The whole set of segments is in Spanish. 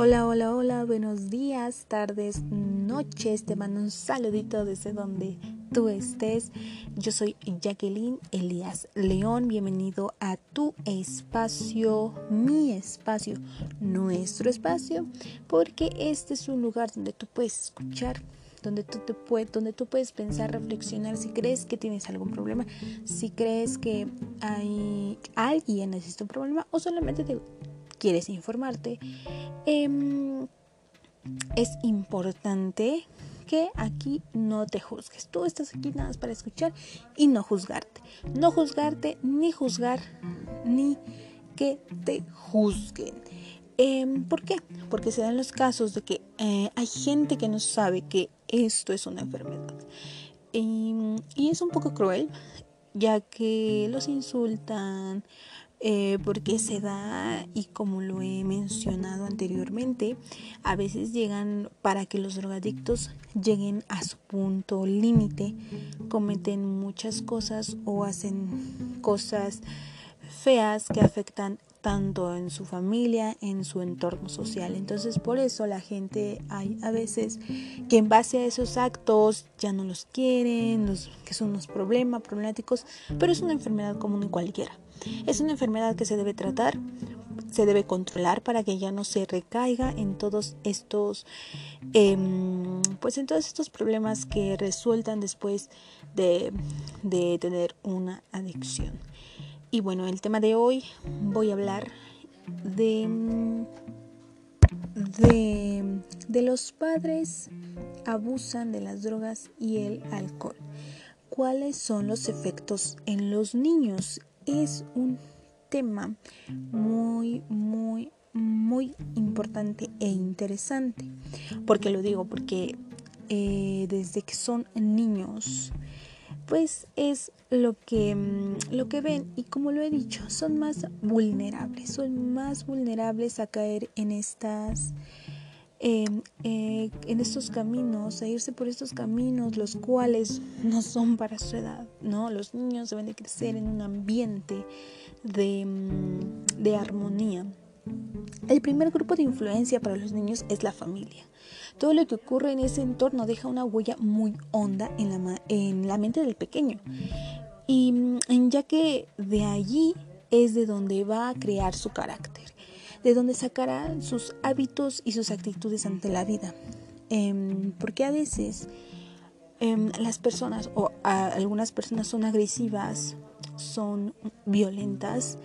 Hola, hola, hola, buenos días, tardes, noches. Te mando un saludito desde donde tú estés. Yo soy Jacqueline Elías León. Bienvenido a tu espacio, mi espacio, nuestro espacio, porque este es un lugar donde tú puedes escuchar donde tú, te puedes, donde tú puedes pensar, reflexionar si crees que tienes algún problema, si crees que hay alguien necesita un problema o solamente te quieres informarte, em, es importante que aquí no te juzgues. Tú estás aquí nada más para escuchar y no juzgarte. No juzgarte ni juzgar ni que te juzguen. Em, ¿Por qué? Porque se dan los casos de que eh, hay gente que no sabe que esto es una enfermedad. y es un poco cruel, ya que los insultan, eh, porque se da y como lo he mencionado anteriormente, a veces llegan para que los drogadictos lleguen a su punto límite, cometen muchas cosas o hacen cosas feas que afectan tanto en su familia, en su entorno social. Entonces por eso la gente hay a veces que en base a esos actos ya no los quieren, los, que son unos problemas, problemáticos, pero es una enfermedad común en cualquiera. Es una enfermedad que se debe tratar, se debe controlar para que ya no se recaiga en todos estos, em, pues en todos estos problemas que resultan después de, de tener una adicción. Y bueno, el tema de hoy voy a hablar de, de, de los padres abusan de las drogas y el alcohol. ¿Cuáles son los efectos en los niños? Es un tema muy, muy, muy importante e interesante. ¿Por qué lo digo? Porque eh, desde que son niños, pues es lo que, mm, lo que ven y como lo he dicho, son más vulnerables, son más vulnerables a caer en estas Em, eh, en estos caminos, a irse por estos caminos, los cuales no son para su edad, ¿no? Los niños deben de crecer en un ambiente de, mm, de armonía. El primer grupo de influencia para los niños es la familia. Todo lo que ocurre en ese entorno deja una huella muy honda en la, en la mente del pequeño. Y mm, ya que de allí es de donde va a crear su carácter de donde sacará sus hábitos y sus actitudes ante la vida. Em, porque a veces em, las personas o algunas personas son agresivas, son violentas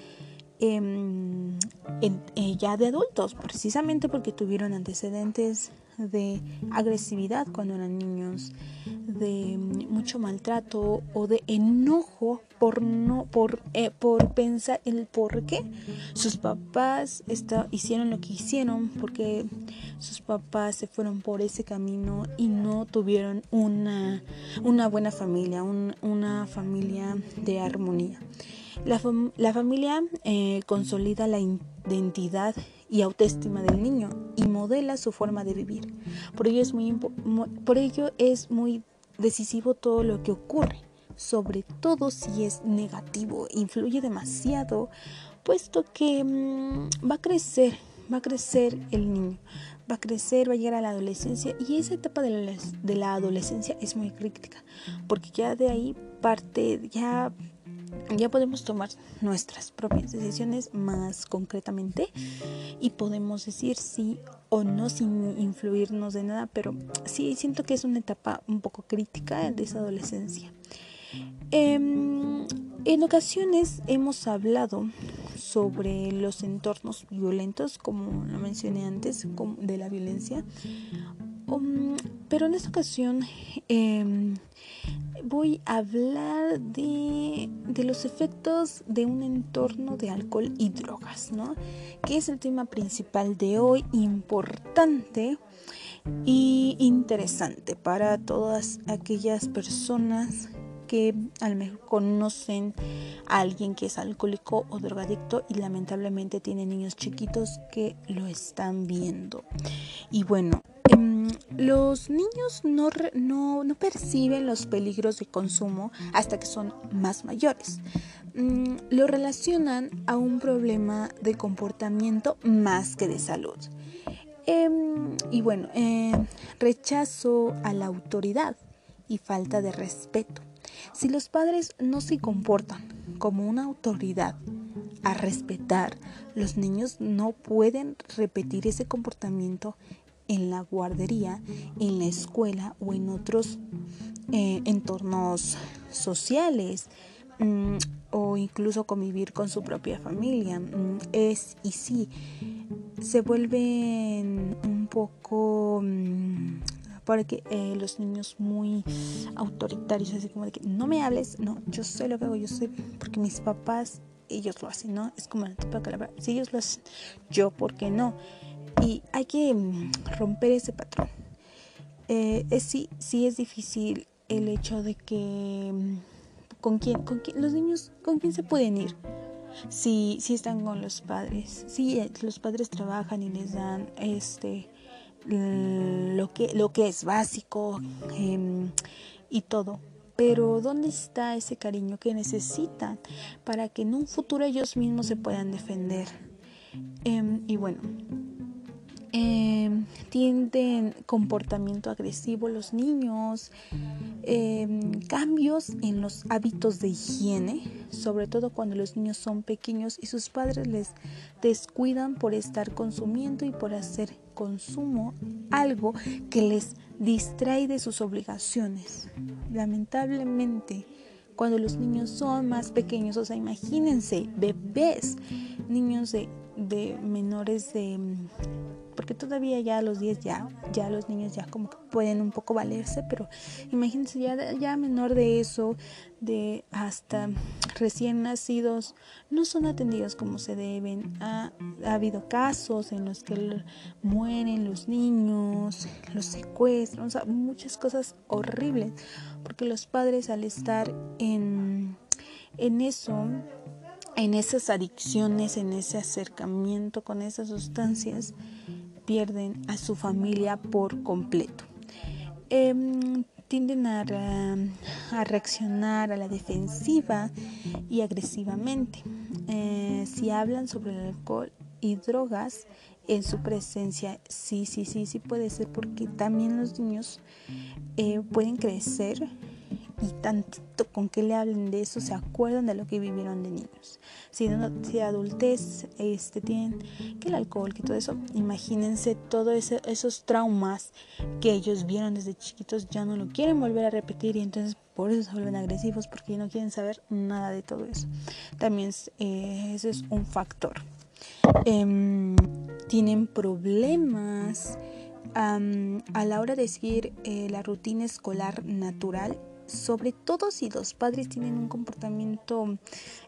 em, eh, ya de adultos, precisamente porque tuvieron antecedentes de agresividad cuando eran niños, de mucho maltrato o de enojo por no por eh, por pensar el por qué sus papás hicieron lo que hicieron porque sus papás se fueron por ese camino y no tuvieron una una buena familia una familia de armonía. La, la familia eh, consolida la identidad y autoestima del niño y modela su forma de vivir. Por ello es muy, por ello es muy decisivo todo lo que ocurre, sobre todo si es negativo, influye demasiado, puesto que mm, va a crecer, va a crecer el niño, va a crecer, va a llegar a la adolescencia y esa etapa de la, de la adolescencia es muy crítica, porque ya de ahí parte, ya ya podemos tomar nuestras propias decisiones más concretamente y podemos decir sí o no sin influirnos de nada, pero sí siento que es una etapa un poco crítica de esa adolescencia. Em, en ocasiones hemos hablado sobre los entornos violentos, como lo mencioné antes, de la violencia, um, pero en esta ocasión em, voy a hablar de, los efectos de un entorno de alcohol y drogas, ¿no? Que es el tema principal de hoy, importante y interesante para todas aquellas personas que a lo mejor conocen a alguien que es alcohólico o drogadicto y lamentablemente tienen niños chiquitos que lo están viendo. Y bueno, em, los niños no, no, no, perciben los peligros de consumo hasta que son más mayores. Mm, lo relacionan a un problema de comportamiento más que de salud. Em, y bueno, em, rechazo a la autoridad y falta de respeto. Si los padres no se comportan como una autoridad a respetar, los niños no pueden repetir ese comportamiento en la guardería, en la escuela o en otros eh, entornos sociales mm, o incluso convivir con su propia familia. Mm, es y sí, se vuelven un poco mm, porque eh, los niños muy autoritarios, así como de que no me hables, no, yo sé lo que hago, yo sé, porque mis papás, ellos lo hacen, ¿no? Es como la típica palabra, si ellos lo hacen, yo, ¿por qué no? Y hay que mm, romper ese patrón. Eh, es, sí, sí es difícil el hecho de que mm, con quién, con quién, los niños, con quién se pueden ir. Si, si están con los padres, si eh, los padres trabajan y les dan este lo que, lo que es básico em, y todo. Pero ¿dónde está ese cariño que necesitan para que en un futuro ellos mismos se puedan defender? Em, y bueno, eh, tienden comportamiento agresivo los niños, em, cambios en los hábitos de higiene, sobre todo cuando los niños son pequeños y sus padres les descuidan por estar consumiendo y por hacer consumo algo que les distrae de sus obligaciones. Lamentablemente, cuando los niños son más pequeños, o sea, imagínense, bebés, niños de, de menores de porque todavía ya a los 10 ya, ya los niños ya como que pueden un poco valerse, pero imagínense ya, ya menor de eso, de hasta recién nacidos, no son atendidos como se deben. Ha, ha habido casos en los que mueren los niños, los secuestran, o sea, muchas cosas horribles, porque los padres al estar en, en eso, en esas adicciones, en ese acercamiento con esas sustancias, pierden a su familia por completo. Em, tienden a, a, reaccionar a la defensiva y agresivamente. Eh, si hablan sobre el alcohol y drogas en su presencia, sí, sí, sí, sí puede ser porque también los niños eh, pueden crecer y tantito con que le hablen de eso se acuerdan de lo que vivieron de niños. Si, no, si adultez este, tienen que el alcohol, que todo eso, imagínense todos esos traumas que ellos vieron desde chiquitos, ya no lo quieren volver a repetir y entonces por eso se vuelven agresivos porque no quieren saber nada de todo eso. También eh, ese es un factor. Em, tienen problemas a la hora de seguir eh, la rutina escolar natural sobre todo si los padres tienen un comportamiento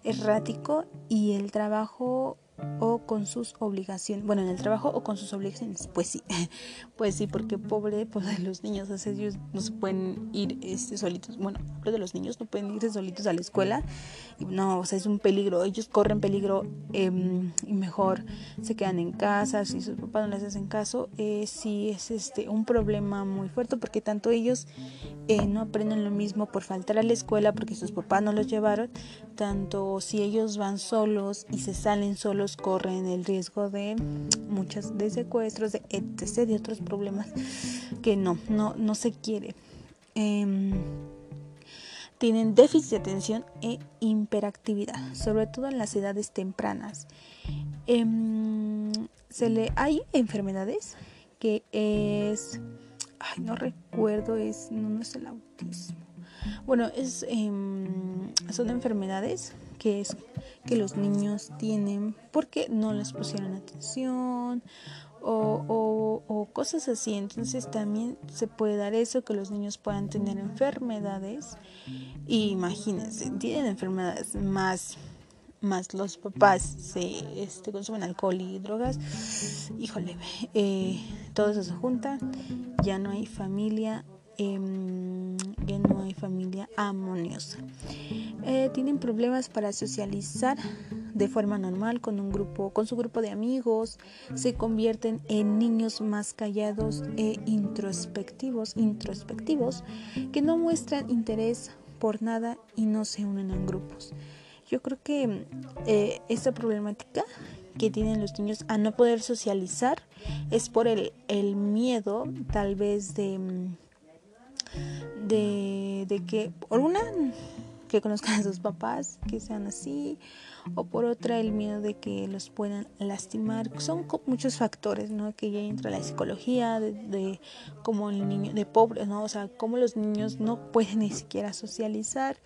errático y el trabajo o con sus obligaciones, bueno, en el trabajo o con sus obligaciones, pues sí, pues sí, porque pobre, pues los niños, o ellos no se pueden ir este, solitos, bueno, hablo de los niños, no pueden irse solitos a la escuela, y no, o sea, es un peligro, ellos corren peligro em, y mejor se quedan en casa, si sus papás no les hacen caso, eh, sí es este un problema muy fuerte, porque tanto ellos eh, no aprenden lo mismo por faltar a la escuela, porque sus papás no los llevaron, tanto si ellos van solos y se salen solos, corren el riesgo de muchas de secuestros, de etc., de otros problemas que no, no, no se quiere. Em, tienen déficit de atención e hiperactividad, sobre todo en las edades tempranas. Em, se le, hay enfermedades que es, ay, no recuerdo, es, no, es el autismo. Bueno, es, em, son enfermedades que es que los niños tienen porque no les pusieron atención o, cosas así. Entonces también se puede dar eso, que los niños puedan tener enfermedades. Y imagínense, tienen enfermedades más más los papás se este, consumen alcohol y drogas, híjole, eh, todo eso se junta, ya no hay familia, eh, ya no hay familia armoniosa. Eh, tienen problemas para socializar de forma normal con un grupo, con su grupo de amigos, se convierten en niños más callados e introspectivos, introspectivos, que no muestran interés por nada y no se unen en grupos. Yo creo que eh, esta problemática que tienen los niños a no poder socializar es por el, el miedo tal vez de, de, de que alguna que conozcan a sus papás, que sean así, o por otra el miedo de que los puedan lastimar. Son muchos factores, ¿no? Que ya entra la psicología de, de como el niño, de pobres, ¿no? O sea, como los niños no pueden ni siquiera socializar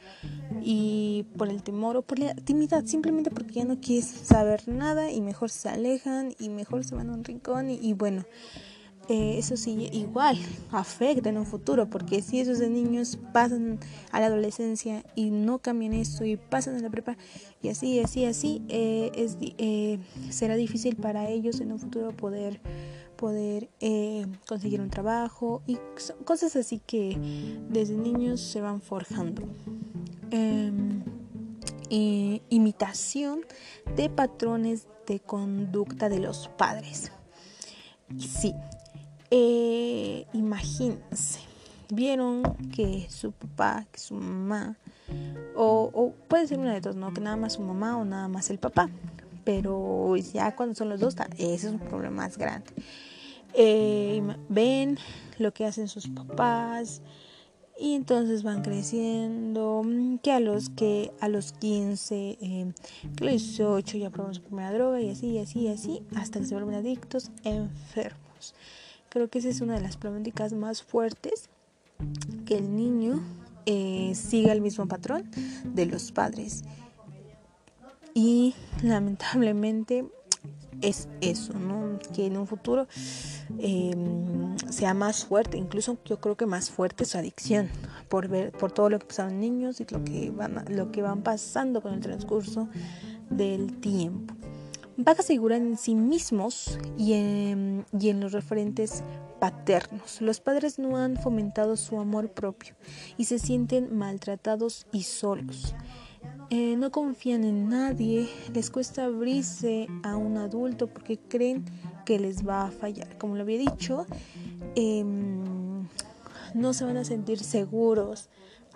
y por el temor o por la timidez, simplemente porque ya no quieren saber nada y mejor se alejan y mejor se van a un rincón y bueno. Eh, eso sí igual afecta en un futuro, porque si esos niños pasan a la adolescencia y no cambian eso y pasan a la prepa y así, así, así, eh, eh, será difícil para ellos en un futuro poder poder conseguir un trabajo y cosas así que desde niños se van forjando. Em, imitación de patrones de conducta de los padres. Sí, eh, imagínense, vieron que su papá, que su mamá, o, puede ser una de dos, ¿no? Que nada más su mamá o nada más el papá. Pero ya cuando son los dos, ese es un problema más grande. Eh, ven lo que hacen sus papás y entonces van creciendo que a los que a los 15 eh, que a los 18 ya probaron su primera droga y así y así y así hasta que se vuelven adictos enfermos Creo que esa es una de las problemáticas más fuertes, que el niño eh, siga el mismo patrón de los padres. Y lamentablemente es eso, ¿no? Que en un futuro em, sea más fuerte, incluso yo creo que más fuerte su adicción, por ver, por todo lo que pasaron niños y lo que van, lo que van pasando con el transcurso del tiempo a aseguran en sí mismos y en, y en los referentes paternos. Los padres no han fomentado su amor propio y se sienten maltratados y solos. Eh, no confían en nadie, les cuesta abrirse a un adulto porque creen que les va a fallar. Como lo había dicho, em, no se van a sentir seguros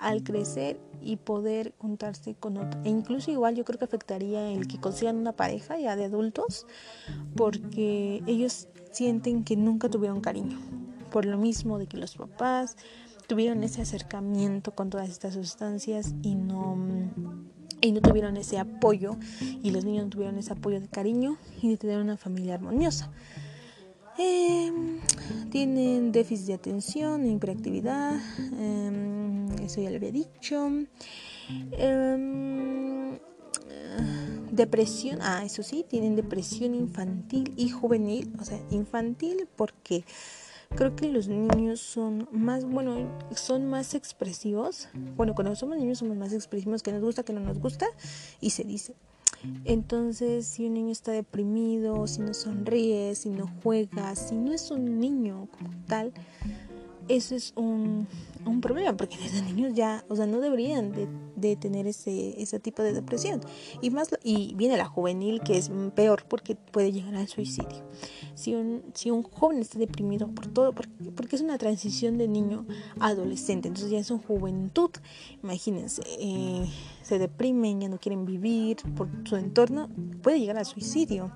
al crecer y poder juntarse con otro. E incluso igual yo creo que afectaría el que consigan una pareja ya de adultos porque ellos sienten que nunca tuvieron cariño. Por lo mismo de que los papás tuvieron ese acercamiento con todas estas sustancias y no y no tuvieron ese apoyo y los niños no tuvieron ese apoyo de cariño y de tener una familia armoniosa. Em, tienen déficit de atención, hiperactividad, em, eso ya lo había dicho. Em, depresión, ah, eso sí, tienen depresión infantil y juvenil, o sea, infantil porque creo que los niños son más, bueno, son más expresivos. Bueno, cuando somos niños somos más expresivos, que nos gusta, que no nos gusta, y se dice. Entonces, si un niño está deprimido, si no sonríe, si no juega, si no es un niño como tal, eso es un, un problema, porque desde niños ya, o sea, no deberían de, de, tener ese, ese tipo de depresión. Y más y viene la juvenil, que es peor porque puede llegar al suicidio. Si un, si un joven está deprimido por todo, porque, porque es una transición de niño a adolescente, entonces ya es una juventud, imagínense, eh, se deprimen, ya no quieren vivir por su entorno, puede llegar al suicidio.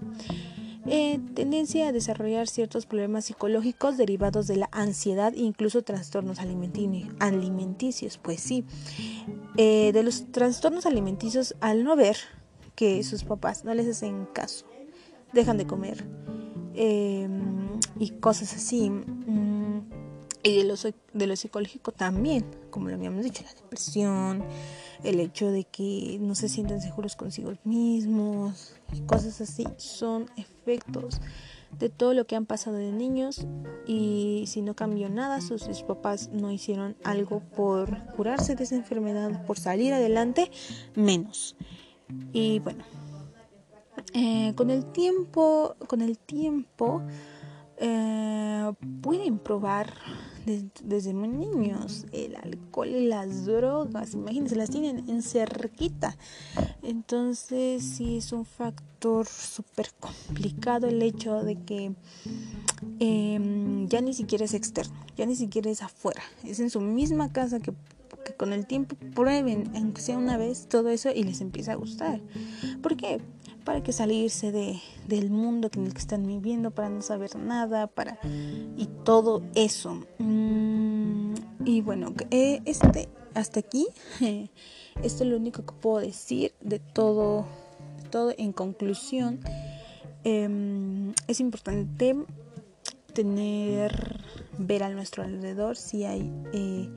Eh, tendencia a desarrollar ciertos problemas psicológicos derivados de la ansiedad e incluso trastornos alimenticios. Pues sí, eh, de los trastornos alimenticios al no ver que sus papás no les hacen caso, dejan de comer em, y cosas así. Mm, y de lo, de lo psicológico también, como lo habíamos dicho, la depresión, el hecho de que no se sienten seguros consigo mismos, cosas así, son efectos de todo lo que han pasado de niños y si no cambió nada, sus, papás no hicieron algo por curarse de esa enfermedad, por salir adelante, menos. Y bueno, eh, con el tiempo, con el tiempo, eh, pueden probar desde, muy niños el alcohol y las drogas, imagínense, las tienen en cerquita. Entonces sí es un factor súper complicado el hecho de que em, ya ni siquiera es externo, ya ni siquiera es afuera, es en su misma casa que, con el tiempo prueben, aunque sea una vez, todo eso y les empieza a gustar. ¿Por qué? Para que salirse de, del mundo en el que están viviendo, para no saber nada, para y todo eso. Mm, y bueno, eh, este hasta aquí, esto es lo único que puedo decir de todo, todo en conclusión. Em, es importante tener, ver a nuestro alrededor si hay eh,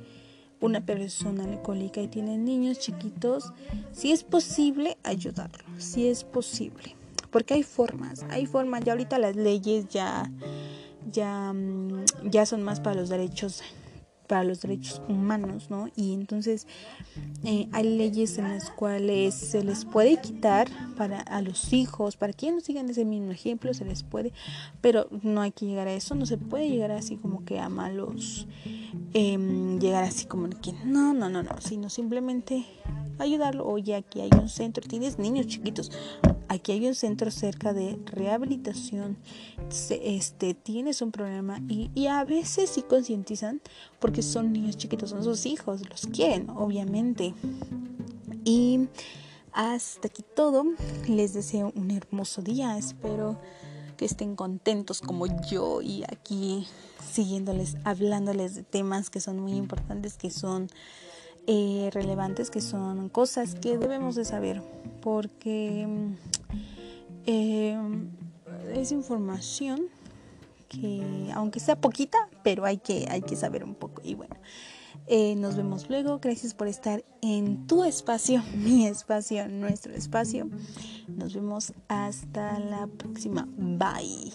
una persona alcohólica y tiene niños chiquitos, si es posible ayudarlo, si es posible. Porque hay formas, hay formas, ya ahorita las leyes ya, ya, mm, ya son más para los derechos para los derechos humanos, ¿no? Y entonces eh, hay leyes en las cuales se les puede quitar para a los hijos, para que no sigan ese mismo ejemplo, se les puede, pero no hay que llegar a eso, no se puede llegar así como que a malos, em, llegar así como que no, no, no, no, sino simplemente ayudarlo. Oye, aquí hay un centro, tienes niños chiquitos, aquí hay un centro cerca de rehabilitación, este, tienes un problema y, y a veces sí concientizan porque son niños chiquitos, son sus hijos, los quieren, obviamente. Y hasta aquí todo, les deseo un hermoso día, espero que estén contentos como yo y aquí siguiéndoles, hablándoles de temas que son muy importantes, que son eh, relevantes, que son cosas que debemos de saber, porque eh, es información que, aunque sea poquita, pero hay que, hay que saber un poco. Y bueno, eh, nos vemos luego. Gracias por estar en tu espacio, mi espacio, nuestro espacio. Nos vemos hasta la próxima. Bye.